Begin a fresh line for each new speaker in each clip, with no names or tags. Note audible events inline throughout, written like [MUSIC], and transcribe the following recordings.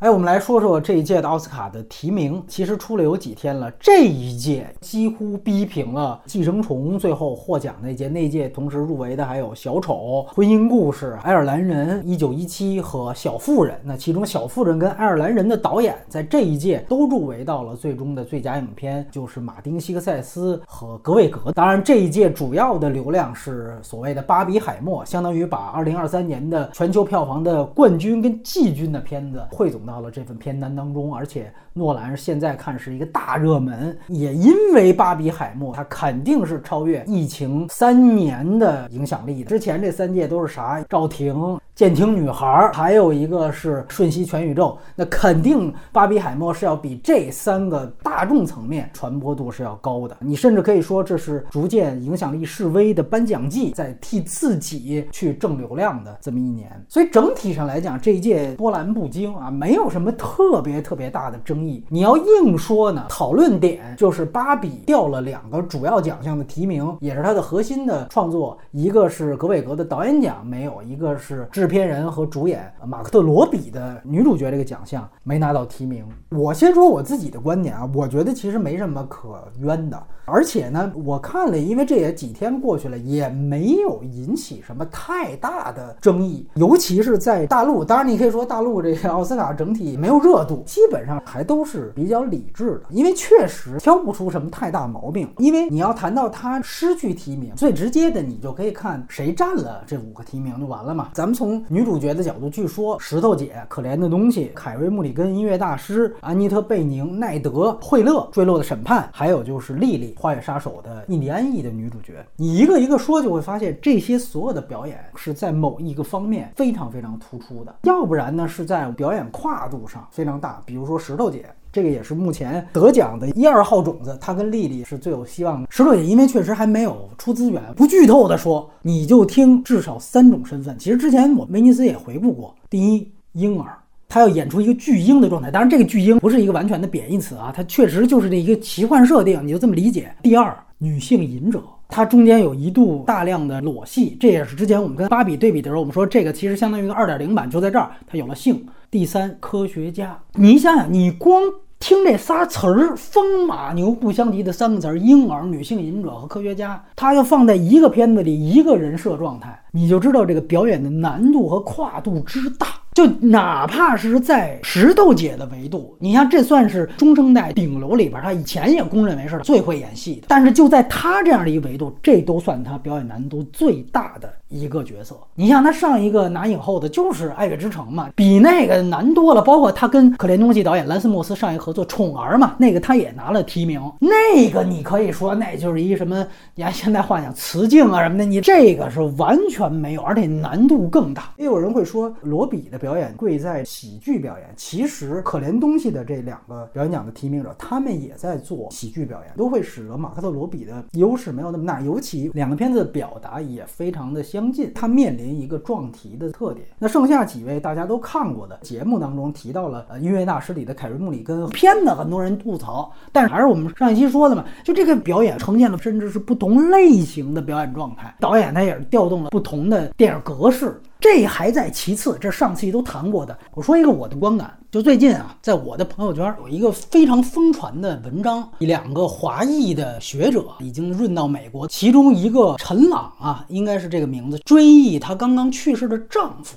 哎，我们来说说这一届的奥斯卡的提名，其实出了有几天了。这一届几乎逼平了《寄生虫》最后获奖那届，那届同时入围的还有《小丑》《婚姻故事》《爱尔兰人》一九一七和《小妇人》。那其中《小妇人》跟《爱尔兰人》的导演在这一届都入围到了最终的最佳影片，就是马丁·西克塞斯和格韦格。当然，这一届主要的流量是所谓的《巴比海默》，相当于把二零二三年的全球票房的冠军跟季军的片子汇总到。了这份片单当中，而且诺兰现在看是一个大热门，也因为《巴比海默》，他肯定是超越《疫情》三年的影响力的。之前这三届都是啥？赵婷。舰艇女孩，还有一个是瞬息全宇宙，那肯定巴比海默是要比这三个大众层面传播度是要高的。你甚至可以说这是逐渐影响力式微的颁奖季，在替自己去挣流量的这么一年。所以整体上来讲，这一届波澜不惊啊，没有什么特别特别大的争议。你要硬说呢，讨论点就是芭比掉了两个主要奖项的提名，也是它的核心的创作，一个是格韦格的导演奖没有，一个是制。片人和主演马克特罗比的女主角这个奖项没拿到提名。我先说我自己的观点啊，我觉得其实没什么可冤的。而且呢，我看了，因为这也几天过去了，也没有引起什么太大的争议。尤其是在大陆，当然你可以说大陆这个奥斯卡整体没有热度，基本上还都是比较理智的。因为确实挑不出什么太大毛病。因为你要谈到他失去提名，最直接的你就可以看谁占了这五个提名就完了嘛。咱们从从女主角的角度去说，石头姐、可怜的东西、凯瑞·穆里根、音乐大师、安妮特·贝宁、奈德、惠勒、坠落的审判，还有就是莉莉。花月杀手的印第安裔的女主角，你一个一个说，就会发现这些所有的表演是在某一个方面非常非常突出的，要不然呢是在表演跨度上非常大。比如说石头姐，这个也是目前得奖的一二号种子，她跟丽丽是最有希望的。石头姐因为确实还没有出资源，不剧透的说，你就听至少三种身份。其实之前我威尼斯也回顾过，第一婴儿。他要演出一个巨婴的状态，当然这个巨婴不是一个完全的贬义词啊，它确实就是这一个奇幻设定，你就这么理解。第二，女性隐者，它中间有一度大量的裸戏，这也是之前我们跟芭比对比的时候，我们说这个其实相当于一个二点零版，就在这儿它有了性。第三，科学家，你想想，你光听这仨词儿，风马牛不相及的三个词儿，婴儿、女性隐者和科学家，他要放在一个片子里一个人设状态，你就知道这个表演的难度和跨度之大。就哪怕是在石头姐的维度，你像这算是中生代顶流里边，她以前也公认为是最会演戏的。但是就在她这样的一个维度，这都算她表演难度最大的一个角色。你像他上一个拿影后的就是《爱乐之城》嘛，比那个难多了。包括他跟可怜东西导演兰斯莫斯上一合作《宠儿》嘛，那个他也拿了提名。那个你可以说那就是一什么，你看现在幻想雌竞啊什么的，你这个是完全没有，而且难度更大。也有人会说罗比的。表演贵在喜剧表演，其实可怜东西的这两个表演奖的提名者，他们也在做喜剧表演，都会使得马克特罗比的优势没有那么大。尤其两个片子表达也非常的相相近，他面临一个撞题的特点。那剩下几位大家都看过的节目当中提到了呃音乐大师里的凯瑞穆里根片子，很多人吐槽，但是还是我们上一期说的嘛，就这个表演呈现了甚至是不同类型的表演状态，导演他也是调动了不同的电影格式。这还在其次，这上期都谈过的。我说一个我的观感，就最近啊，在我的朋友圈有一个非常疯传的文章，两个华裔的学者已经润到美国，其中一个陈朗啊，应该是这个名字，追忆她刚刚去世的丈夫。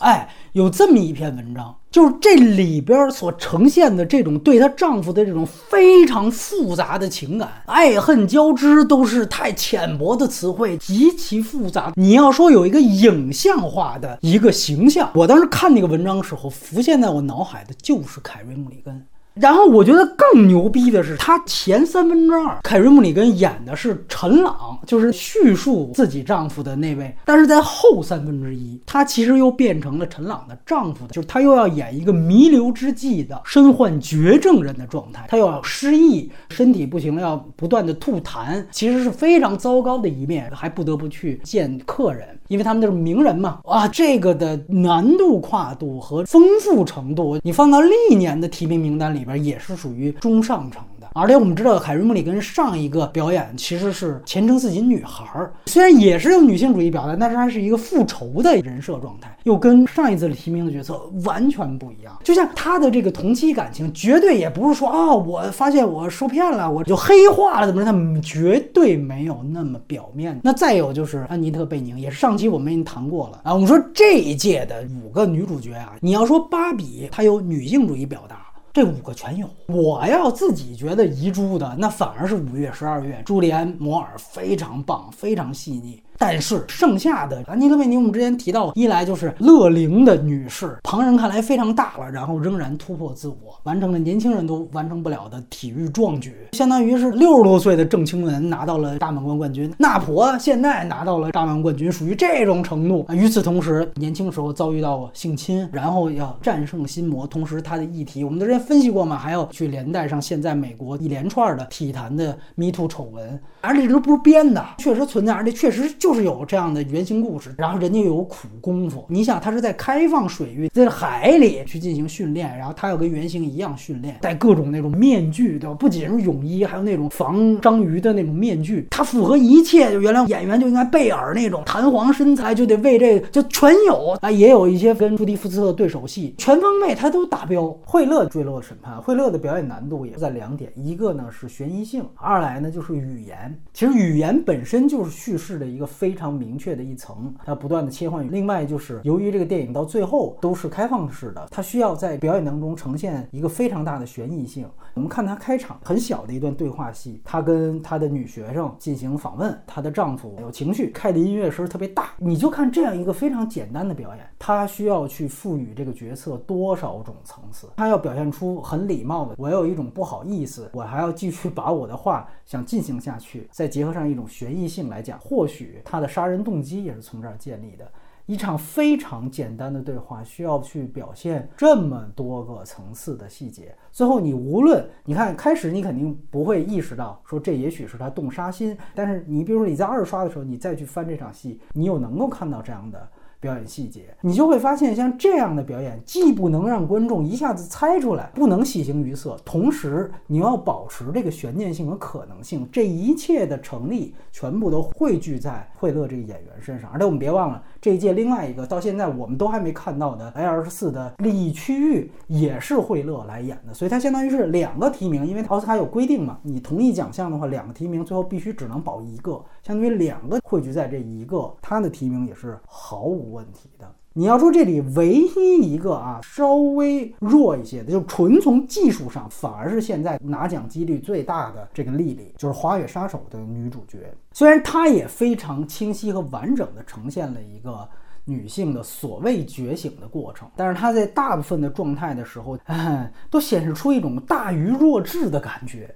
哎，有这么一篇文章，就是这里边所呈现的这种对她丈夫的这种非常复杂的情感，爱恨交织，都是太浅薄的词汇，极其复杂。你要说有一个影像化的一个形象，我当时看那个文章的时候，浮现在我脑海的就是凯瑞·穆里根。然后我觉得更牛逼的是，他前三分之二，凯瑞·穆里根演的是陈朗，就是叙述自己丈夫的那位；但是在后三分之一，他其实又变成了陈朗的丈夫的，就是他又要演一个弥留之际的身患绝症人的状态，他又要失忆，身体不行了，要不断的吐痰，其实是非常糟糕的一面，还不得不去见客人。因为他们都是名人嘛，啊，这个的难度跨度和丰富程度，你放到历年的提名名单里里边也是属于中上层的。而且我们知道，凯瑞·穆里根上一个表演其实是前程似锦女孩，虽然也是用女性主义表达，但是她是一个复仇的人设状态，又跟上一次提名的角色完全不一样。就像她的这个同期感情，绝对也不是说啊，我发现我受骗了，我就黑化了怎么着？她绝对没有那么表面。那再有就是安妮特·贝宁，也是上期我们已经谈过了啊。我们说这一届的五个女主角啊，你要说芭比，她有女性主义表达。这五个全有，我要自己觉得遗珠的，那反而是五月、十二月，朱莉安·摩尔非常棒，非常细腻。但是剩下的安妮特·贝尼，我们之前提到，一来就是乐龄的女士，旁人看来非常大了，然后仍然突破自我，完成了年轻人都完成不了的体育壮举，相当于是六十多岁的郑钦文拿到了大满贯冠军，那婆现在拿到了大满贯冠军，属于这种程度。与此同时，年轻时候遭遇到性侵，然后要战胜心魔，同时他的议题，我们之前分析过嘛，还要去连带上现在美国一连串的体坛的 Me Too 丑闻，而且这都不是编的，确实存在，而且确实。就是有这样的原型故事，然后人家又有苦功夫。你想，他是在开放水域，在海里去进行训练，然后他要跟原型一样训练，戴各种那种面具，对吧？不仅是泳衣，还有那种防章鱼的那种面具，它符合一切。就原来演员就应该贝尔那种弹簧身材，就得为这个就全有啊。也有一些跟朱迪福斯特对手戏，全方位他都达标。惠勒坠落审判，惠勒的表演难度也在两点，一个呢是悬疑性，二来呢就是语言。其实语言本身就是叙事的一个。非常明确的一层，它不断的切换。另外就是，由于这个电影到最后都是开放式的，它需要在表演当中呈现一个非常大的悬疑性。我们看它开场很小的一段对话戏，她跟她的女学生进行访问，她的丈夫有情绪，开的音乐声特别大。你就看这样一个非常简单的表演，她需要去赋予这个角色多少种层次？她要表现出很礼貌的，我有一种不好意思，我还要继续把我的话想进行下去，再结合上一种悬疑性来讲，或许。他的杀人动机也是从这儿建立的。一场非常简单的对话，需要去表现这么多个层次的细节。最后，你无论你看开始，你肯定不会意识到说这也许是他动杀心。但是你比如说你在二刷的时候，你再去翻这场戏，你又能够看到这样的。表演细节，你就会发现，像这样的表演，既不能让观众一下子猜出来，不能喜形于色，同时你要保持这个悬念性和可能性，这一切的成立，全部都汇聚在惠勒这个演员身上。而且我们别忘了。这一届另外一个到现在我们都还没看到的 L 四的利益区域也是惠勒来演的，所以它相当于是两个提名，因为奥斯卡有规定嘛，你同一奖项的话，两个提名最后必须只能保一个，相当于两个汇聚在这一个，他的提名也是毫无问题的。你要说这里唯一一个啊稍微弱一些的，就纯从技术上，反而是现在拿奖几率最大的这个莉莉，就是《花月杀手》的女主角。虽然她也非常清晰和完整的呈现了一个女性的所谓觉醒的过程，但是她在大部分的状态的时候，[LAUGHS] 都显示出一种大于弱智的感觉。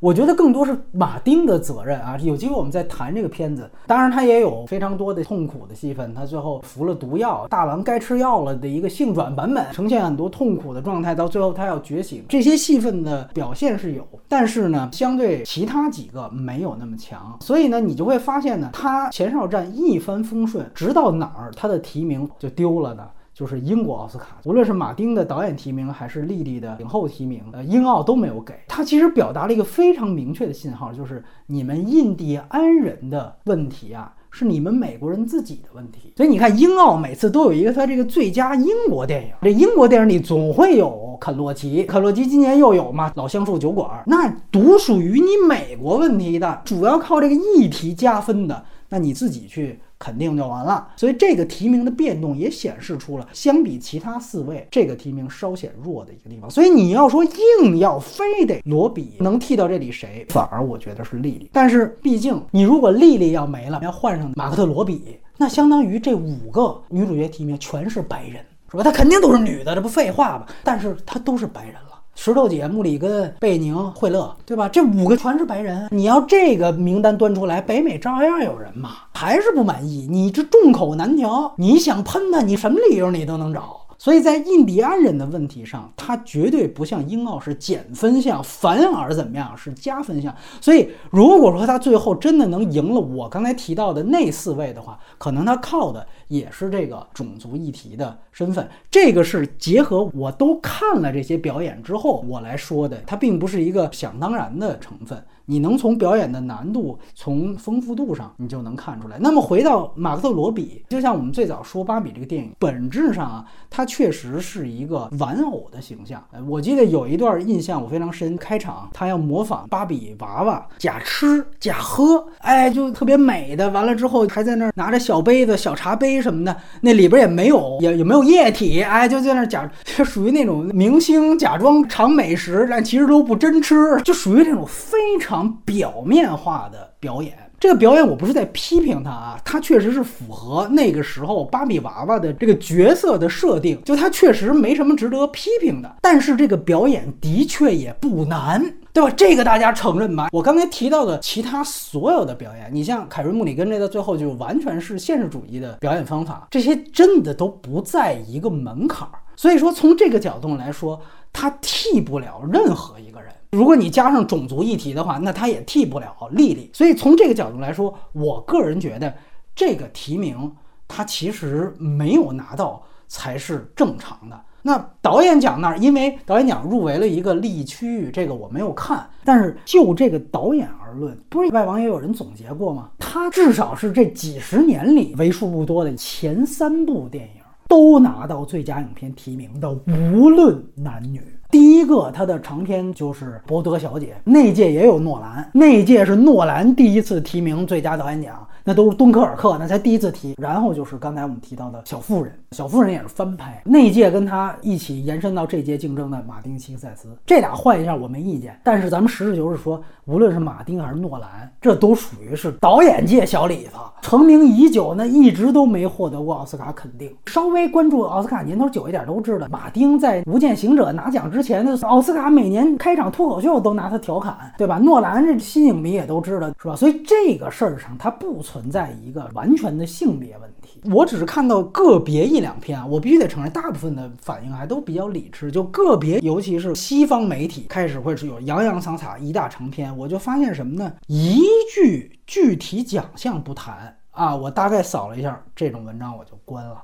我觉得更多是马丁的责任啊！有机会我们再谈这个片子。当然，他也有非常多的痛苦的戏份。他最后服了毒药，大郎该吃药了的一个性转版本，呈现很多痛苦的状态。到最后他要觉醒，这些戏份的表现是有，但是呢，相对其他几个没有那么强。所以呢，你就会发现呢，他前哨战一帆风顺，直到哪儿他的提名就丢了呢？就是英国奥斯卡，无论是马丁的导演提名，还是莉莉的影后提名，呃，英奥都没有给他。其实表达了一个非常明确的信号，就是你们印第安人的问题啊，是你们美国人自己的问题。所以你看，英奥每次都有一个他这个最佳英国电影，这英国电影里总会有肯洛奇，肯洛奇今年又有嘛，老橡树酒馆，那独属于你美国问题的，主要靠这个议题加分的，那你自己去。肯定就完了，所以这个提名的变动也显示出了，相比其他四位，这个提名稍显弱的一个地方。所以你要说硬要非得罗比能替到这里谁，反而我觉得是莉莉。但是毕竟你如果莉莉要没了，要换上马克特罗比，那相当于这五个女主角提名全是白人，是吧？她肯定都是女的，这不废话吗？但是她都是白人了。石头姐、穆里根、贝宁、惠勒，对吧？这五个全是白人。你要这个名单端出来，北美照样有人嘛，还是不满意。你这众口难调，你想喷他，你什么理由你都能找。所以在印第安人的问题上，他绝对不像英澳是减分项，反而怎么样是加分项。所以如果说他最后真的能赢了我刚才提到的那四位的话，可能他靠的也是这个种族议题的身份。这个是结合我都看了这些表演之后我来说的，它并不是一个想当然的成分。你能从表演的难度、从丰富度上，你就能看出来。那么回到马克特·罗比，就像我们最早说芭比这个电影，本质上啊，它确实是一个玩偶的形象。我记得有一段印象我非常深，开场他要模仿芭比娃娃，假吃假喝，哎，就特别美的。完了之后还在那儿拿着小杯子、小茶杯什么的，那里边也没有也也没有液体，哎，就在那假，就属于那种明星假装尝美食，但其实都不真吃，就属于这种非常。表面化的表演，这个表演我不是在批评他啊，他确实是符合那个时候芭比娃娃的这个角色的设定，就他确实没什么值得批评的。但是这个表演的确也不难，对吧？这个大家承认吧？我刚才提到的其他所有的表演，你像凯瑞穆里根这个最后就完全是现实主义的表演方法，这些真的都不在一个门槛儿。所以说，从这个角度来说，他替不了任何一个人。如果你加上种族议题的话，那他也替不了莉莉。所以从这个角度来说，我个人觉得这个提名他其实没有拿到才是正常的。那导演奖那儿，因为导演奖入围了一个利益区域，这个我没有看。但是就这个导演而论，不是外网也有人总结过吗？他至少是这几十年里为数不多的前三部电影都拿到最佳影片提名的，无论男女。第一个，他的长篇就是《博德小姐》，那届也有诺兰，那届是诺兰第一次提名最佳导演奖。那都是敦刻尔克，那才第一次提。然后就是刚才我们提到的小妇人，小妇人也是翻拍。那届跟他一起延伸到这届竞争的马丁·西克塞斯，这俩换一下我没意见。但是咱们实事求是说，无论是马丁还是诺兰，这都属于是导演界小李子，成名已久，那一直都没获得过奥斯卡肯定。稍微关注奥斯卡年头久一点都知道，马丁在《无间行者》拿奖之前的奥斯卡每年开场脱口秀都拿他调侃，对吧？诺兰这新影迷也都知道，是吧？所以这个事儿上他不。存在一个完全的性别问题，我只是看到个别一两篇啊，我必须得承认，大部分的反应还都比较理智。就个别，尤其是西方媒体开始会是有洋洋洒洒一大长篇，我就发现什么呢？一句具体奖项不谈啊，我大概扫了一下这种文章我就关了。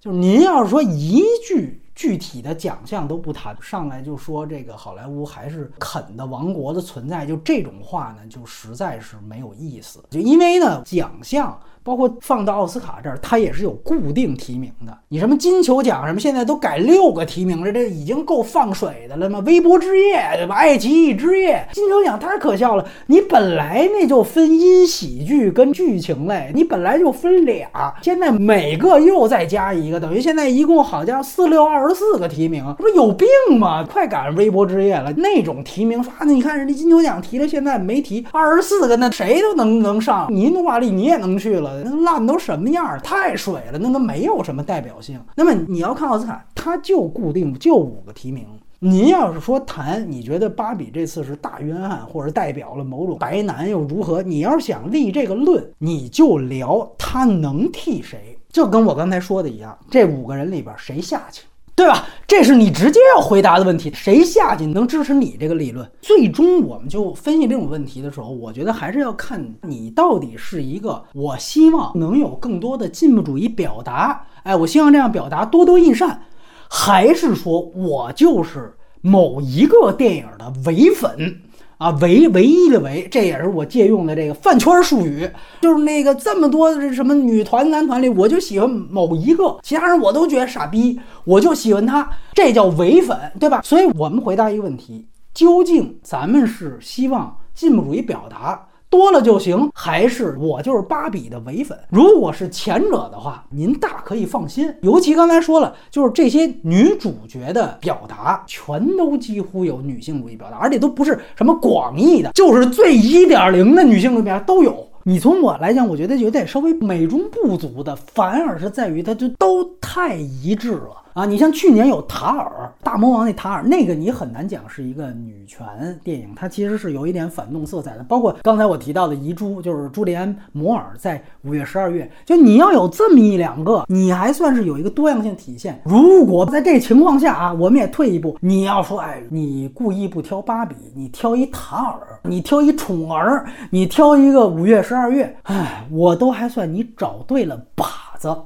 就是您要是说一句。具体的奖项都不谈，上来就说这个好莱坞还是肯的王国的存在，就这种话呢，就实在是没有意思。就因为呢，奖项。包括放到奥斯卡这儿，它也是有固定提名的。你什么金球奖什么，现在都改六个提名了，这已经够放水的了吗？微博之夜，对吧？爱奇艺之夜，金球奖太可笑了。你本来那就分音喜剧跟剧情类，你本来就分俩，现在每个又再加一个，等于现在一共好像四六二十四个提名，这不有病吗？快赶上微博之夜了，那种提名发的，你看人家金球奖提了，现在没提二十四个，那谁都能能上。你努瓦利你也能去了。那烂都什么样？太水了，那都没有什么代表性。那么你要看奥斯卡，他就固定就五个提名。您要是说谈，你觉得芭比这次是大冤案，或者代表了某种白男又如何？你要是想立这个论，你就聊他能替谁，就跟我刚才说的一样，这五个人里边谁下去？对吧？这是你直接要回答的问题。谁下去能支持你这个理论？最终我们就分析这种问题的时候，我觉得还是要看你到底是一个我希望能有更多的进步主义表达，哎，我希望这样表达多多益善，还是说我就是某一个电影的唯粉。啊，唯唯一的唯，这也是我借用的这个饭圈术语，就是那个这么多什么女团男团里，我就喜欢某一个，其他人我都觉得傻逼，我就喜欢他，这叫唯粉，对吧？所以我们回答一个问题：究竟咱们是希望进步主义表达？多了就行，还是我就是芭比的唯粉？如果是前者的话，您大可以放心。尤其刚才说了，就是这些女主角的表达，全都几乎有女性主义表达，而且都不是什么广义的，就是最一点零的女性主义表达都有。你从我来讲，我觉得有点稍微美中不足的，反而是在于它就都太一致了。啊。你像去年有塔尔大魔王那塔尔，那个你很难讲是一个女权电影，它其实是有一点反动色彩的。包括刚才我提到的遗珠，就是朱利安·摩尔在五月十二月，就你要有这么一两个，你还算是有一个多样性体现。如果在这情况下啊，我们也退一步，你要说，哎，你故意不挑芭比，你挑一塔尔，你挑一宠儿，你挑一个五月十二月，哎，我都还算你找对了靶子。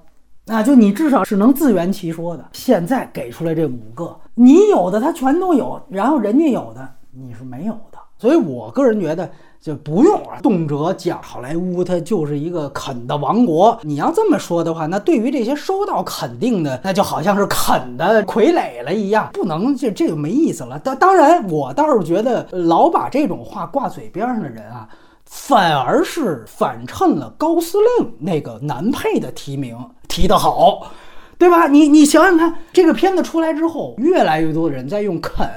那就你至少是能自圆其说的。现在给出来这五个，你有的他全都有，然后人家有的你是没有的。所以我个人觉得就不用啊，动辄讲好莱坞它就是一个啃的王国。你要这么说的话，那对于这些收到肯定的，那就好像是啃的傀儡了一样，不能这这就没意思了。当当然，我倒是觉得老把这种话挂嘴边上的人啊。反而是反衬了高司令那个男配的提名提得好，对吧？你你想想看，这个片子出来之后，越来越多的人在用“啃”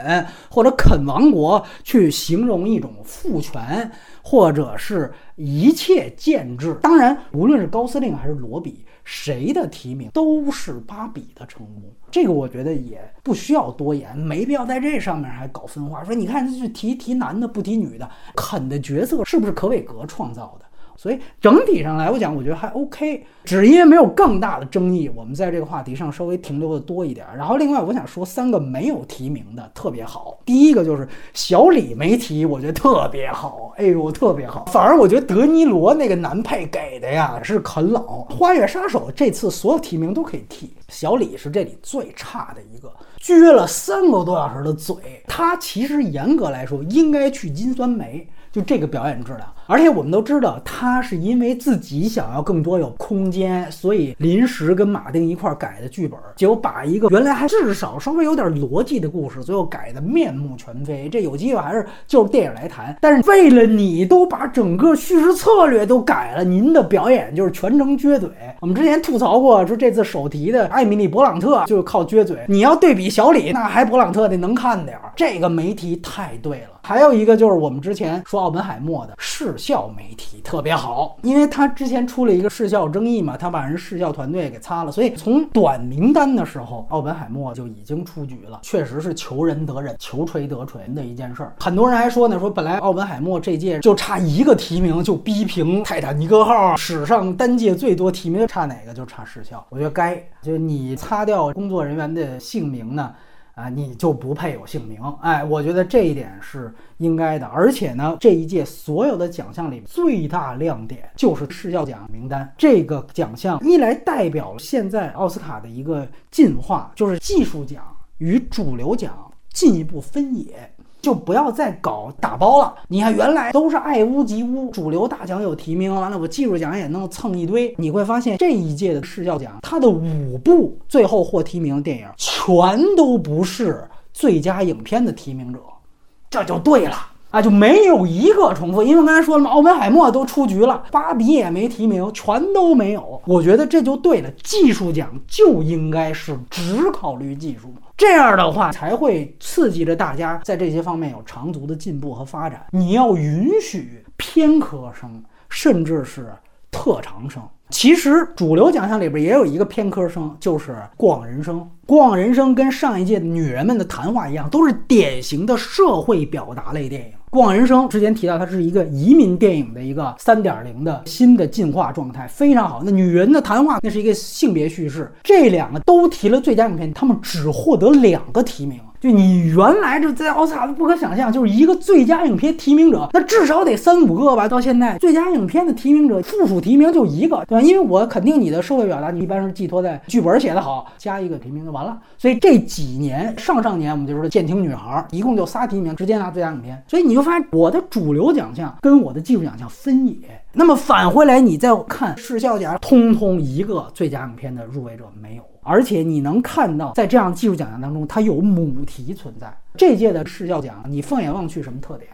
或者“啃王国”去形容一种父权，或者是一切建制。当然，无论是高司令还是罗比。谁的提名都是芭比的成功，这个我觉得也不需要多言，没必要在这上面还搞分化。说你看，这是提提男的不提女的，肯的角色是不是可伟格创造的？所以整体上来我讲，我觉得还 OK，只因为没有更大的争议，我们在这个话题上稍微停留的多一点。然后另外我想说三个没有提名的特别好，第一个就是小李没提，我觉得特别好，哎呦特别好。反而我觉得德尼罗那个男配给的呀是啃老，花月杀手这次所有提名都可以替，小李是这里最差的一个，撅了三个多小时的嘴，他其实严格来说应该去金酸梅。就这个表演质量，而且我们都知道，他是因为自己想要更多有空间，所以临时跟马丁一块改的剧本，结果把一个原来还至少稍微有点逻辑的故事，最后改的面目全非。这有机会还是就是电影来谈。但是为了你都把整个叙事策略都改了，您的表演就是全程撅嘴。我们之前吐槽过，说这次首提的艾米丽·勃朗特就是靠撅嘴。你要对比小李，那还勃朗特的能看点儿。这个没提太对了。还有一个就是我们之前说奥本海默的是视效媒体特别好，因为他之前出了一个视效争议嘛，他把人视效团队给擦了，所以从短名单的时候，奥本海默就已经出局了。确实是求人得人，求锤得锤的一件事儿。很多人还说呢，说本来奥本海默这届就差一个提名就逼平泰坦尼克号史上单届最多提名，差哪个就差视效。我觉得该，就你擦掉工作人员的姓名呢。啊，你就不配有姓名，哎，我觉得这一点是应该的。而且呢，这一届所有的奖项里最大亮点就是视效奖名单。这个奖项一来代表了现在奥斯卡的一个进化，就是技术奖与主流奖进一步分野。就不要再搞打包了。你看，原来都是爱屋及乌，主流大奖有提名，完了我技术奖也能蹭一堆。你会发现这一届的视效奖，它的五部最后获提名的电影，全都不是最佳影片的提名者，这就对了啊，就没有一个重复。因为我刚才说了嘛，奥本海默都出局了，芭比也没提名，全都没有。我觉得这就对了，技术奖就应该是只考虑技术。这样的话才会刺激着大家在这些方面有长足的进步和发展。你要允许偏科生，甚至是特长生。其实主流奖项里边也有一个偏科生，就是《过往人生》。《过往人生》跟上一届《女人们的谈话》一样，都是典型的社会表达类电影。过往人生之前提到，它是一个移民电影的一个三点零的新的进化状态，非常好。那女人的谈话，那是一个性别叙事，这两个都提了最佳影片，他们只获得两个提名。就你原来这在奥斯卡不可想象，就是一个最佳影片提名者，那至少得三五个吧。到现在最佳影片的提名者附属提名就一个，对吧？因为我肯定你的社会表达，你一般是寄托在剧本写得好，加一个提名就完了。所以这几年上上年我们就说《舰艇女孩》，一共就仨提名，直接拿最佳影片。所以你就发现我的主流奖项跟我的技术奖项分野。那么返回来，你再看视效奖，通通一个最佳影片的入围者没有。而且你能看到，在这样技术奖项当中，它有母题存在。这届的视效奖，你放眼望去，什么特点？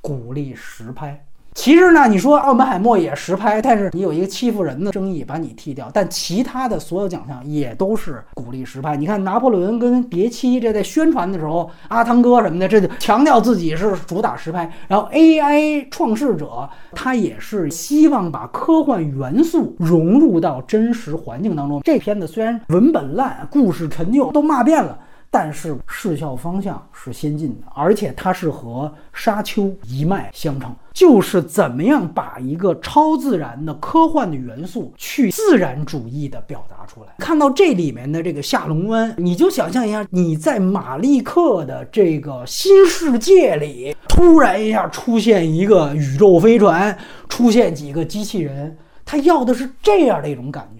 鼓励实拍。其实呢，你说奥本海默也实拍，但是你有一个欺负人的争议，把你剔掉。但其他的所有奖项也都是鼓励实拍。你看拿破仑跟别妻，这在宣传的时候，阿汤哥什么的，这就强调自己是主打实拍。然后 AI 创世者，他也是希望把科幻元素融入到真实环境当中。这片子虽然文本烂，故事陈旧，都骂遍了。但是视效方向是先进的，而且它是和沙丘一脉相承，就是怎么样把一个超自然的科幻的元素去自然主义的表达出来。看到这里面的这个下龙湾，你就想象一下，你在马利克的这个新世界里，突然一下出现一个宇宙飞船，出现几个机器人，他要的是这样的一种感觉。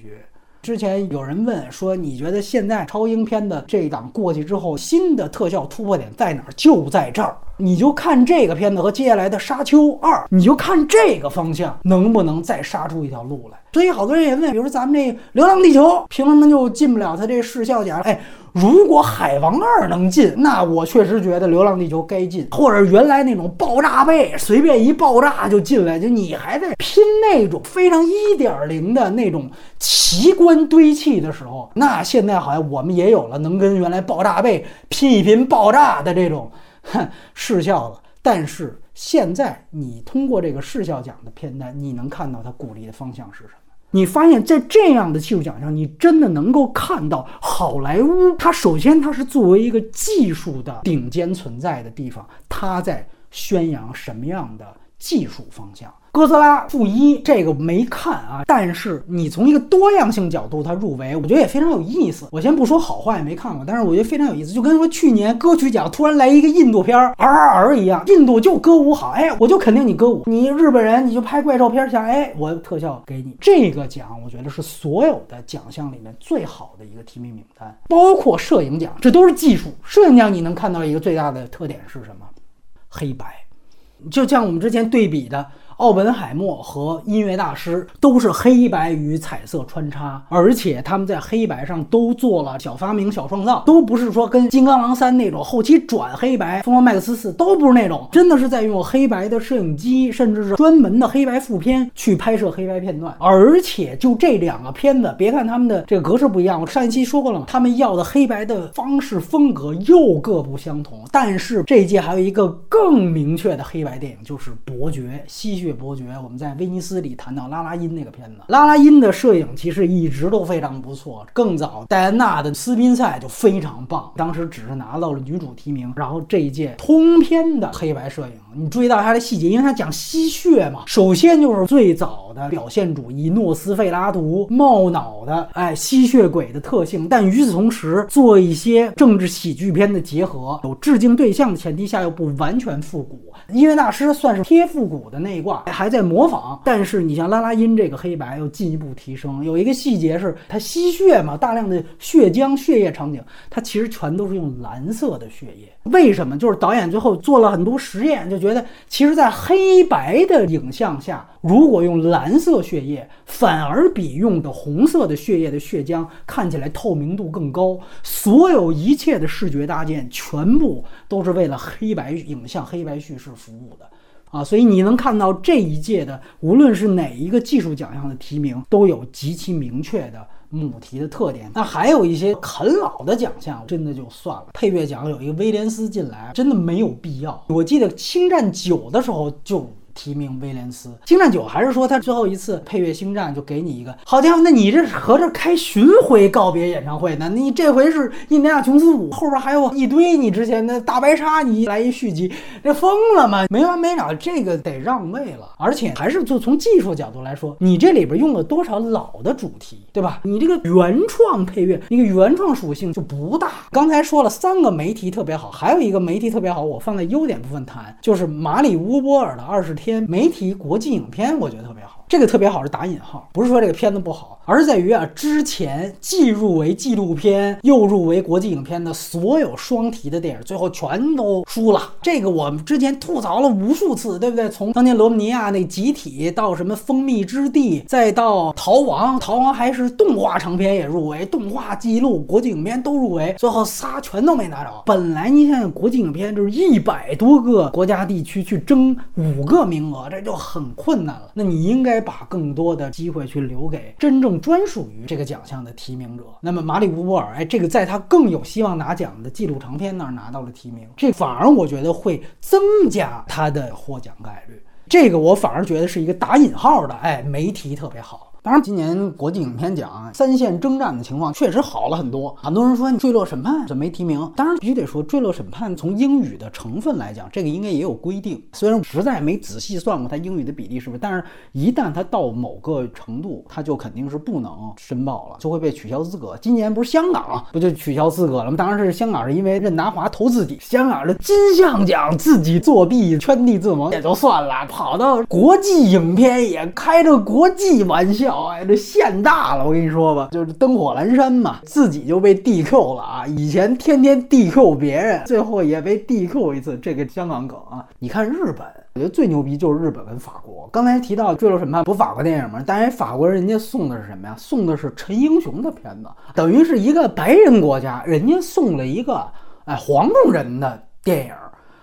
之前有人问说，你觉得现在超英片的这一档过去之后，新的特效突破点在哪儿？就在这儿，你就看这个片子和接下来的《沙丘二》，你就看这个方向能不能再杀出一条路来。所以好多人也问，比如说咱们这《流浪地球》，凭什么就进不了他这视效奖？哎。如果海王二能进，那我确实觉得流浪地球该进，或者原来那种爆炸背，随便一爆炸就进来，就你还在拼那种非常一点零的那种奇观堆砌的时候，那现在好像我们也有了能跟原来爆炸背拼一拼爆炸的这种哼 [LAUGHS] 视效了。但是现在你通过这个视效奖的片单，你能看到它鼓励的方向是什么？你发现，在这样的技术奖项，你真的能够看到好莱坞。它首先，它是作为一个技术的顶尖存在的地方，它在宣扬什么样的技术方向。哥斯拉负一这个没看啊，但是你从一个多样性角度它入围，我觉得也非常有意思。我先不说好坏，没看过，但是我觉得非常有意思。就跟说去年歌曲奖突然来一个印度片儿 R R R 一样，印度就歌舞好，哎，我就肯定你歌舞。你日本人你就拍怪兽片儿像，哎，我特效给你。这个奖我觉得是所有的奖项里面最好的一个提名名单，包括摄影奖，这都是技术。摄影奖你能看到一个最大的特点是什么？黑白，就像我们之前对比的。奥本海默和音乐大师都是黑白与彩色穿插，而且他们在黑白上都做了小发明、小创造，都不是说跟金刚狼三那种后期转黑白、疯狂麦克斯四都不是那种，真的是在用黑白的摄影机，甚至是专门的黑白副片去拍摄黑白片段。而且就这两个片子，别看他们的这个格式不一样，我上一期说过了嘛，他们要的黑白的方式风格又各不相同。但是这一届还有一个更明确的黑白电影，就是《伯爵》吸血。伯爵，我们在威尼斯里谈到拉拉音那个片子，拉拉音的摄影其实一直都非常不错。更早戴安娜的斯宾塞就非常棒，当时只是拿到了女主提名。然后这一届通篇的黑白摄影，你注意到它的细节，因为它讲吸血嘛。首先就是最早的表现主义诺斯费拉图冒脑的哎吸血鬼的特性，但与此同时做一些政治喜剧片的结合，有致敬对象的前提下又不完全复古。音乐大师算是贴复古的那一挂，还在模仿。但是你像拉拉音这个黑白又进一步提升，有一个细节是它吸血嘛，大量的血浆、血液场景，它其实全都是用蓝色的血液。为什么？就是导演最后做了很多实验，就觉得其实，在黑白的影像下，如果用蓝色血液，反而比用的红色的血液的血浆看起来透明度更高。所有一切的视觉搭建，全部都是为了黑白影像、黑白叙事服务的啊！所以你能看到这一届的，无论是哪一个技术奖项的提名，都有极其明确的。母题的特点，那还有一些啃老的奖项，真的就算了。配乐奖有一个威廉斯进来，真的没有必要。我记得《星战九》的时候就。提名威廉斯，《星战九》还是说他最后一次配乐《星战》就给你一个？好家伙，那你这合着开巡回告别演唱会呢？你这回是《印第安琼斯五》，后边还有一堆你之前的大白鲨，你来一续集，这疯了吗？没完没了，这个得让位了。而且还是就从技术角度来说，你这里边用了多少老的主题，对吧？你这个原创配乐，那个原创属性就不大。刚才说了三个媒体特别好，还有一个媒体特别好，我放在优点部分谈，就是马里乌波尔的二十天。媒体国际影片，我觉得特别好。这个特别好是打引号，不是说这个片子不好，而在于啊，之前既入围纪录片又入围国际影片的所有双提的电影，最后全都输了。这个我们之前吐槽了无数次，对不对？从当年罗马尼亚那集体到什么蜂蜜之地，再到逃亡，逃亡还是动画长片也入围，动画记录国际影片都入围，最后仨全都没拿着。本来你想想国际影片就是一百多个国家地区去争五个名额，这就很困难了。那你应该把更多的机会去留给真正专属于这个奖项的提名者。那么马里乌波尔，哎，这个在他更有希望拿奖的纪录长片那儿拿到了提名，这反而我觉得会增加他的获奖概率。这个我反而觉得是一个打引号的，哎，没提特别好。当然，今年国际影片奖三线征战的情况确实好了很多。很多人说《坠落审判》怎么没提名？当然必须得说，《坠落审判》从英语的成分来讲，这个应该也有规定。虽然实在没仔细算过它英语的比例是不是，但是一旦它到某个程度，它就肯定是不能申报了，就会被取消资格。今年不是香港不就取消资格了吗？当然是香港是因为任达华投自己，香港的金像奖自己作弊圈地自萌也就算了，跑到国际影片也开着国际玩笑。哎，这线大了，我跟你说吧，就是灯火阑珊嘛，自己就被 DQ 了啊！以前天天 DQ 别人，最后也被 DQ 一次，这个香港梗啊！你看日本，我觉得最牛逼就是日本跟法国。刚才提到《坠落审判》不法国电影吗？但是法国人家送的是什么呀？送的是陈英雄的片子，等于是一个白人国家，人家送了一个哎黄种人的电影。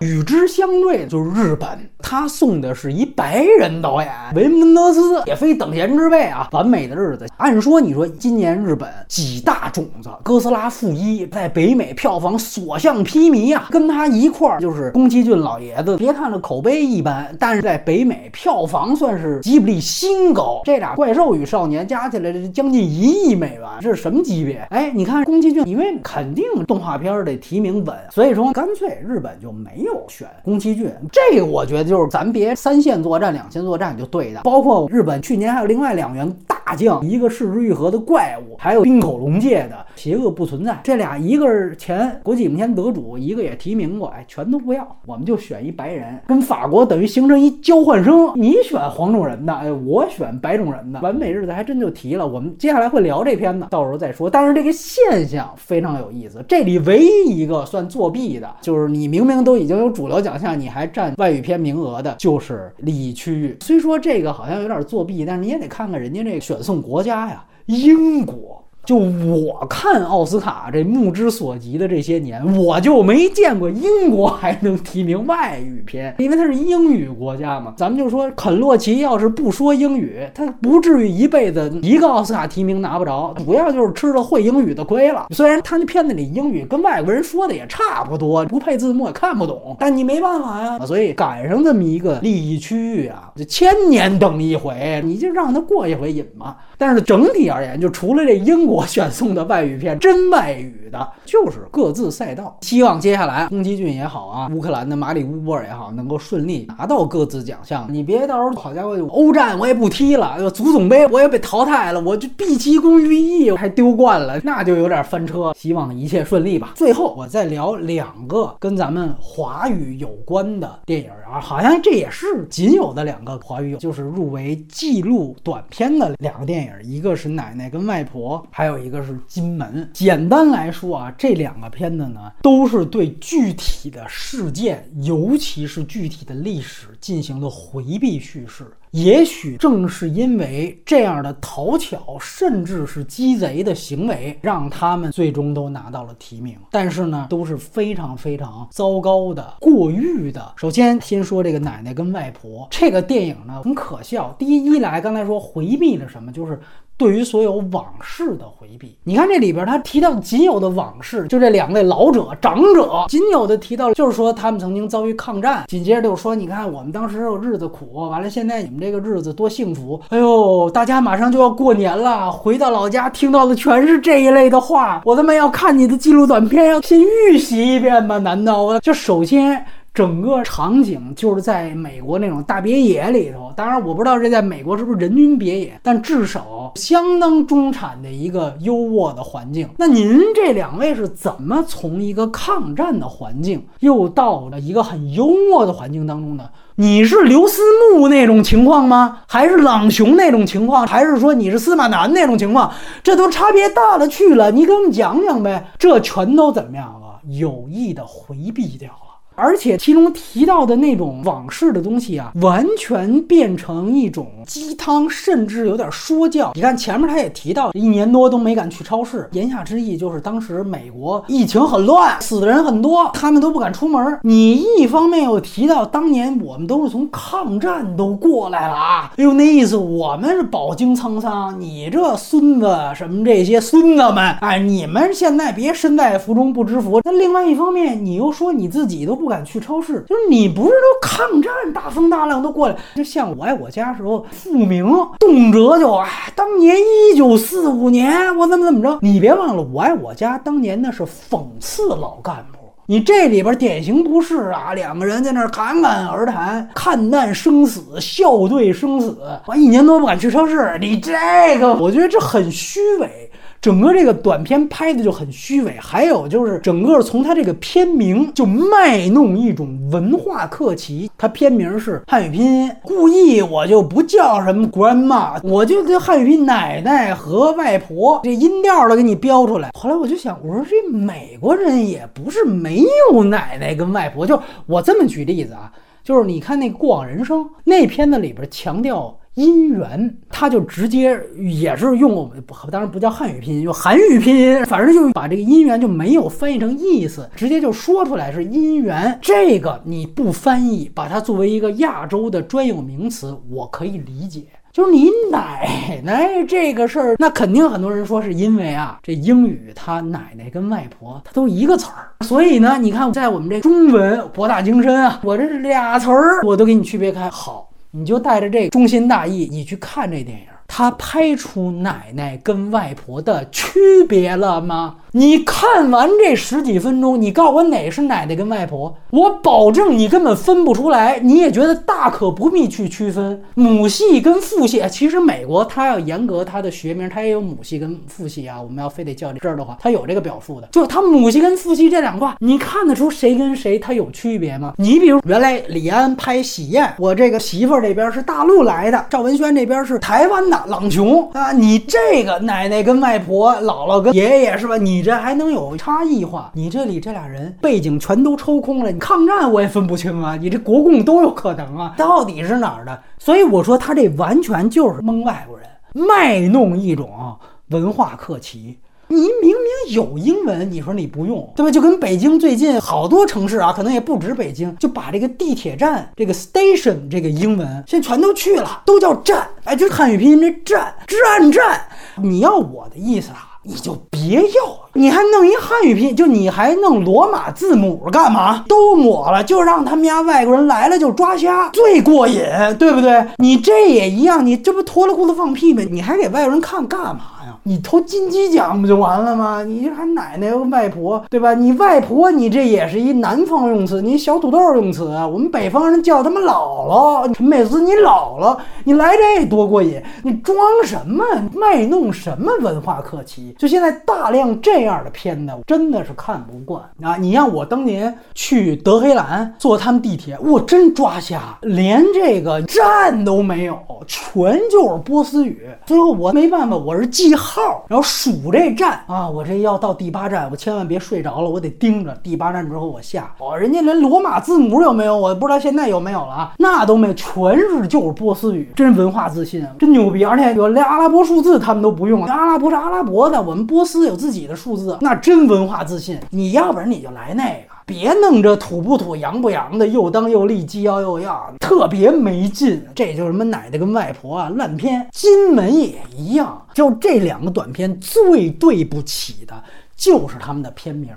与之相对就是日本，他送的是一白人导演维门德斯，也非等闲之辈啊。完美的日子，按说你说今年日本几大种子，哥斯拉负一在北美票房所向披靡啊，跟他一块儿就是宫崎骏老爷子。别看这口碑一般，但是在北美票房算是吉卜力新高。这俩怪兽与少年加起来这将近一亿美元，这是什么级别？哎，你看宫崎骏，因为肯定动画片得提名稳，所以说干脆日本就没。有选宫崎骏，这个我觉得就是咱别三线作战、两线作战就对的。包括日本去年还有另外两员大大将，一个是之愈合的怪物，还有冰口龙界的邪恶不存在。这俩一个是前国际影片得主，一个也提名过，哎，全都不要，我们就选一白人，跟法国等于形成一交换生。你选黄种人的，哎，我选白种人的，完美日子还真就提了。我们接下来会聊这片子，到时候再说。但是这个现象非常有意思，这里唯一一个算作弊的，就是你明明都已经。有主流奖项，你还占外语片名额的，就是利益区域。虽说这个好像有点作弊，但是你也得看看人家这个选宋国家呀，英国。就我看奥斯卡这目之所及的这些年，我就没见过英国还能提名外语片，因为它是英语国家嘛。咱们就说肯洛奇要是不说英语，他不至于一辈子一个奥斯卡提名拿不着，主要就是吃了会英语的亏了。虽然他那片子里英语跟外国人说的也差不多，不配字幕也看不懂，但你没办法呀。所以赶上这么一个利益区域啊，这千年等一回，你就让他过一回瘾嘛。但是整体而言，就除了这英国我选送的外语片，真外语的，就是各自赛道。希望接下来宫崎骏也好啊，乌克兰的马里乌波尔也好，能够顺利拿到各自奖项。你别到时候好家伙，欧战我也不踢了，足总杯我也被淘汰了，我就毕其功于一役，还丢冠了，那就有点翻车。希望一切顺利吧。最后我再聊两个跟咱们华语有关的电影啊，好像这也是仅有的两个华语，就是入围纪录短片的两个电影。一个是奶奶跟外婆，还有一个是金门。简单来说啊，这两个片子呢，都是对具体的事件，尤其是具体的历史进行了回避叙事。也许正是因为这样的讨巧，甚至是鸡贼的行为，让他们最终都拿到了提名。但是呢，都是非常非常糟糕的、过誉的。首先，先说这个奶奶跟外婆这个电影呢，很可笑。第一，一来刚才说回避了什么，就是。对于所有往事的回避，你看这里边他提到仅有的往事，就这两位老者、长者，仅有的提到就是说他们曾经遭遇抗战。紧接着就说，你看我们当时日子苦，完了现在你们这个日子多幸福。哎呦，大家马上就要过年了，回到老家听到的全是这一类的话。我他妈要看你的记录短片，要先预习一遍吗？难道我就首先？整个场景就是在美国那种大别野里头。当然，我不知道这在美国是不是人均别野，但至少相当中产的一个优渥的环境。那您这两位是怎么从一个抗战的环境又到了一个很幽默的环境当中的？你是刘思慕那种情况吗？还是朗雄那种情况？还是说你是司马南那种情况？这都差别大了去了，你给我们讲讲呗。这全都怎么样啊？有意的回避掉。而且其中提到的那种往事的东西啊，完全变成一种鸡汤，甚至有点说教。你看前面他也提到，一年多都没敢去超市，言下之意就是当时美国疫情很乱，死的人很多，他们都不敢出门。你一方面又提到当年我们都是从抗战都过来了啊，哎呦那意思我们是饱经沧桑，你这孙子什么这些孙子们，哎你们现在别身在福中不知福。那另外一方面你又说你自己都不。不敢去超市，就是你不是都抗战大风大浪都过来，就像我爱我家时候复明，动辄就哎，当年一九四五年我怎么怎么着？你别忘了，我爱我家当年那是讽刺老干部，你这里边典型不是啊，两个人在那侃侃而谈，看淡生死，笑对生死，完一年多不敢去超市，你这个我觉得这很虚伪。整个这个短片拍的就很虚伪，还有就是整个从它这个片名就卖弄一种文化客气。它片名是汉语拼音，故意我就不叫什么 grandma，我就这汉语拼奶奶和外婆这音调都给你标出来。后来我就想，我说这美国人也不是没有奶奶跟外婆，就我这么举例子啊，就是你看那《过往人生》那片子里边强调。音源，他就直接也是用我们，不，当然不叫汉语拼音，用韩语拼音，反正就是把这个音源就没有翻译成意思，直接就说出来是音源。这个你不翻译，把它作为一个亚洲的专有名词，我可以理解。[LAUGHS] 就是你奶奶这个事儿，那肯定很多人说是因为啊，这英语他奶奶跟外婆他都一个词儿，所以呢，你看在我们这中文博大精深啊，我这是俩词儿我都给你区别开，好。你就带着这个忠心大义，你去看这电影。他拍出奶奶跟外婆的区别了吗？你看完这十几分钟，你告诉我哪是奶奶跟外婆？我保证你根本分不出来。你也觉得大可不必去区分母系跟父系。其实美国它要严格它的学名，它也有母系跟父系啊。我们要非得叫这儿的话，它有这个表述的。就是它母系跟父系这两卦，你看得出谁跟谁它有区别吗？你比如原来李安拍《喜宴》，我这个媳妇儿这边是大陆来的，赵文轩这边是台湾的朗雄啊。你这个奶奶跟外婆，姥姥跟爷爷是吧？你。这还能有差异化？你这里这俩人背景全都抽空了，你抗战我也分不清啊！你这国共都有可能啊，到底是哪儿的？所以我说他这完全就是蒙外国人，卖弄一种文化客气。你明明有英文，你说你不用，对吧？就跟北京最近好多城市啊，可能也不止北京，就把这个地铁站这个 station 这个英文现在全都去了，都叫站。哎，就汉语拼音这站站站。你要我的意思啊？你就别要，你还弄一汉语拼，就你还弄罗马字母干嘛？都抹了，就让他们家外国人来了就抓瞎，最过瘾，对不对？你这也一样，你这不脱了裤子放屁吗？你还给外国人看干嘛呀？你投金鸡奖不就完了吗？你还奶奶外婆对吧？你外婆你这也是一南方用词，你小土豆用词。我们北方人叫他们姥姥，陈佩斯你姥姥，你来这多过瘾！你装什么卖弄什么文化客气？就现在大量这这样的片子，真的是看不惯啊！你让我当年去德黑兰坐他们地铁，我真抓瞎，连这个站都没有，全就是波斯语。最后我没办法，我是记号。然后数这站啊，我这要到第八站，我千万别睡着了，我得盯着第八站之后我下。哦，人家连罗马字母有没有，我不知道现在有没有了啊？那都没，全是就是波斯语，真文化自信啊，真牛逼！而且有连阿拉伯数字他们都不用，阿拉伯是阿拉伯的，我们波斯有自己的数那真文化自信。你要不然你就来那个。别弄这土不土、洋不洋的，又当又立、既要又要，特别没劲。这就是什么奶奶跟外婆啊，烂片。金门也一样，就这两个短片最对不起的就是他们的片名。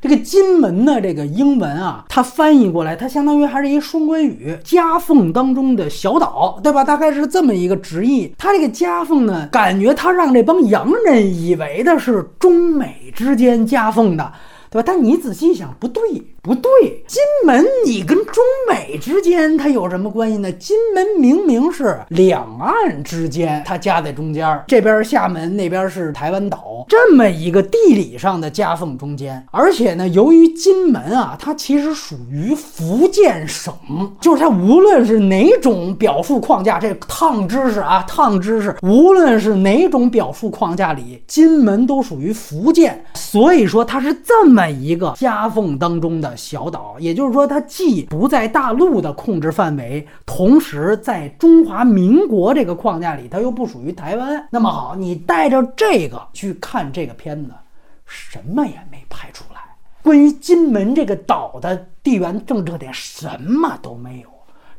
这个金门呢这个英文啊，它翻译过来，它相当于还是一双关语，夹缝当中的小岛，对吧？大概是这么一个直译。它这个夹缝呢，感觉它让这帮洋人以为的是中美之间夹缝的。对吧？但你仔细想，不对。不对，金门你跟中美之间它有什么关系呢？金门明明是两岸之间，它夹在中间，这边厦门，那边是台湾岛，这么一个地理上的夹缝中间。而且呢，由于金门啊，它其实属于福建省，就是它无论是哪种表述框架，这烫知识啊，烫知识，无论是哪种表述框架里，金门都属于福建，所以说它是这么一个夹缝当中的。小岛，也就是说，它既不在大陆的控制范围，同时在中华民国这个框架里，它又不属于台湾。那么好，你带着这个去看这个片子，什么也没拍出来。关于金门这个岛的地缘政治点，什么都没有。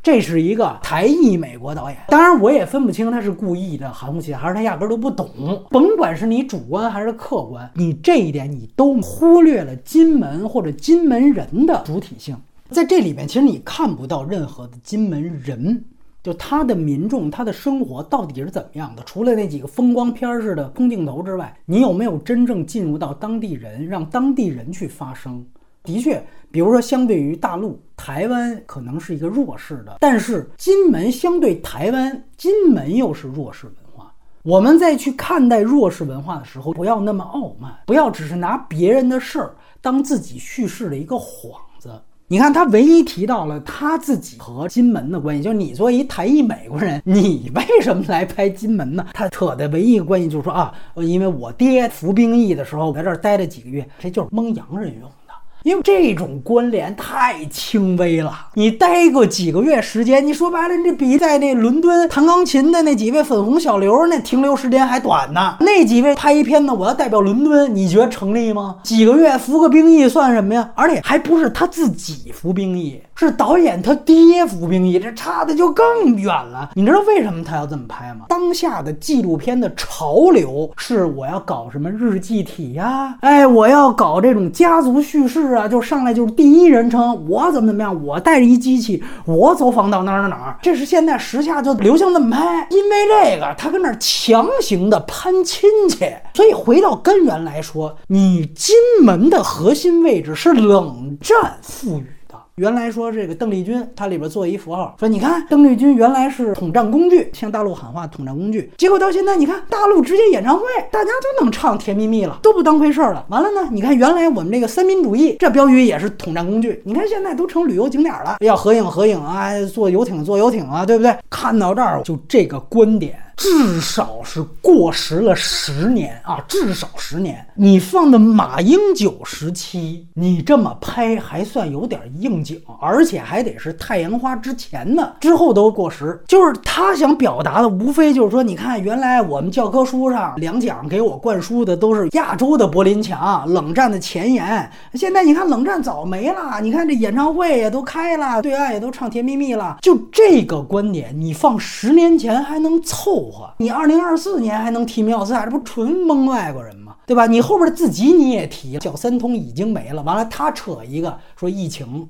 这是一个台裔美国导演，当然我也分不清他是故意的含糊其辞，还是他压根儿都不懂。甭管是你主观还是客观，你这一点你都忽略了金门或者金门人的主体性。在这里面，其实你看不到任何的金门人，就他的民众，他的生活到底是怎么样的？除了那几个风光片似的空镜头之外，你有没有真正进入到当地人，让当地人去发声？的确。比如说，相对于大陆，台湾可能是一个弱势的，但是金门相对台湾，金门又是弱势文化。我们在去看待弱势文化的时候，不要那么傲慢，不要只是拿别人的事儿当自己叙事的一个幌子。你看，他唯一提到了他自己和金门的关系，就是你作为一台裔美国人，你为什么来拍金门呢？他扯的唯一一个关系就是说啊，因为我爹服兵役的时候在这儿待了几个月，这就是蒙洋人用。因为这种关联太轻微了，你待个几个月时间，你说白了，这比在那伦敦弹钢琴的那几位粉红小刘那停留时间还短呢。那几位拍一片子，我要代表伦敦，你觉得成立吗？几个月服个兵役算什么呀？而且还不是他自己服兵役。是导演他爹服兵役，这差的就更远了。你知道为什么他要这么拍吗？当下的纪录片的潮流是我要搞什么日记体呀？哎，我要搞这种家族叙事是啊，就上来就是第一人称，我怎么怎么样，我带着一机器，我走访到哪儿哪儿哪儿。这是现在时下就流行这么拍，因为这个他跟那儿强行的攀亲戚。所以回到根源来说，你金门的核心位置是冷战赋予。原来说这个邓丽君，它里边做一符号，说你看邓丽君原来是统战工具，向大陆喊话统战工具。结果到现在，你看大陆直接演唱会，大家都能唱《甜蜜蜜》了，都不当回事儿了。完了呢，你看原来我们这个三民主义这标语也是统战工具，你看现在都成旅游景点了，要合影合影啊，坐游艇坐游艇啊，对不对？看到这儿就这个观点。至少是过时了十年啊！至少十年。你放的马英九时期，你这么拍还算有点应景，而且还得是太阳花之前的，之后都过时。就是他想表达的，无非就是说，你看，原来我们教科书上两蒋给我灌输的都是亚洲的柏林墙、冷战的前沿。现在你看，冷战早没了。你看这演唱会也都开了，对岸也都唱《甜蜜蜜》了。就这个观点，你放十年前还能凑。你二零二四年还能提妙赛，这不纯蒙外国人吗？对吧？你后边自己你也提，小三通已经没了，完了他扯一个说疫情。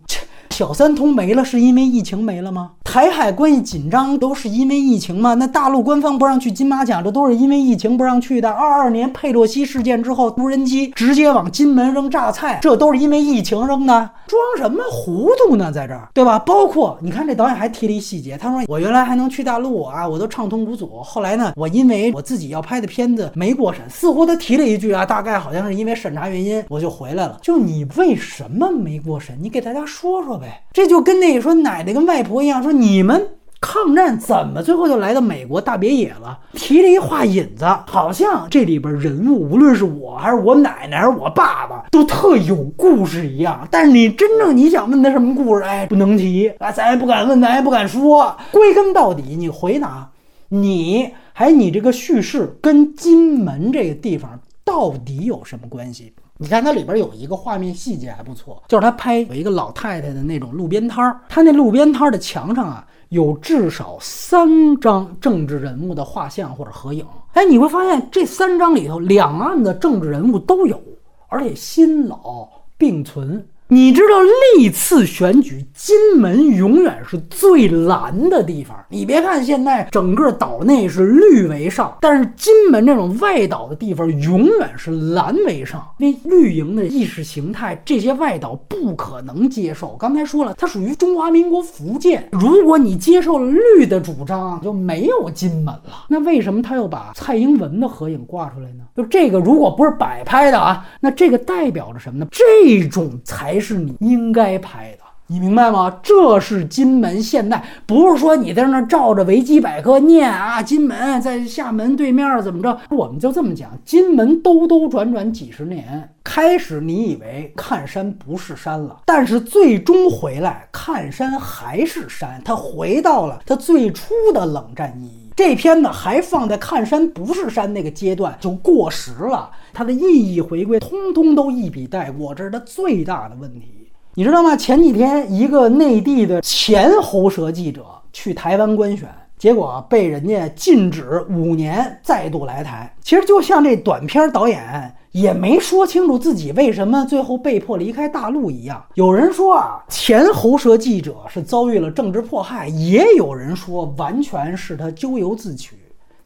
小三通没了，是因为疫情没了吗？台海关系紧张都是因为疫情吗？那大陆官方不让去金马奖，这都是因为疫情不让去的。二二年佩洛西事件之后，无人机直接往金门扔榨菜，这都是因为疫情扔的。装什么糊涂呢？在这儿，对吧？包括你看，这导演还提了一细节，他说我原来还能去大陆啊，我都畅通无阻。后来呢，我因为我自己要拍的片子没过审，似乎他提了一句啊，大概好像是因为审查原因，我就回来了。就你为什么没过审？你给大家说说。呗，这就跟那个说奶奶跟外婆一样，说你们抗战怎么最后就来到美国大别野了？提了一话引子，好像这里边人物，无论是我还是我奶奶还是我爸爸，都特有故事一样。但是你真正你想问他什么故事，哎，不能提啊，咱也不敢问，咱也不敢说。归根到底，你回答，你还你这个叙事跟金门这个地方到底有什么关系？你看它里边有一个画面细节还不错，就是他拍有一个老太太的那种路边摊儿，他那路边摊儿的墙上啊有至少三张政治人物的画像或者合影。哎，你会发现这三张里头两岸的政治人物都有，而且新老并存。你知道历次选举，金门永远是最蓝的地方。你别看现在整个岛内是绿为上，但是金门这种外岛的地方永远是蓝为上。那绿营的意识形态，这些外岛不可能接受。刚才说了，它属于中华民国福建。如果你接受了绿的主张，就没有金门了。那为什么他又把蔡英文的合影挂出来呢？就这个，如果不是摆拍的啊，那这个代表着什么呢？这种才。是你应该拍的，你明白吗？这是金门现代，不是说你在那照着维基百科念啊。金门在厦门对面怎么着？我们就这么讲，金门兜兜转转几十年，开始你以为看山不是山了，但是最终回来看山还是山，它回到了它最初的冷战意义。这片子还放在看山不是山那个阶段就过时了，它的意义回归通通都一笔带过，这是它最大的问题，你知道吗？前几天一个内地的前喉舌记者去台湾观选，结果被人家禁止五年再度来台。其实就像这短片导演。也没说清楚自己为什么最后被迫离开大陆一样。有人说啊，前喉舌记者是遭遇了政治迫害，也有人说完全是他咎由自取。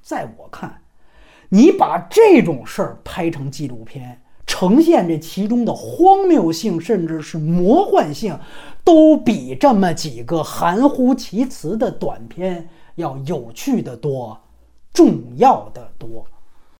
在我看，你把这种事儿拍成纪录片，呈现这其中的荒谬性，甚至是魔幻性，都比这么几个含糊其辞的短片要有趣的多，重要的多。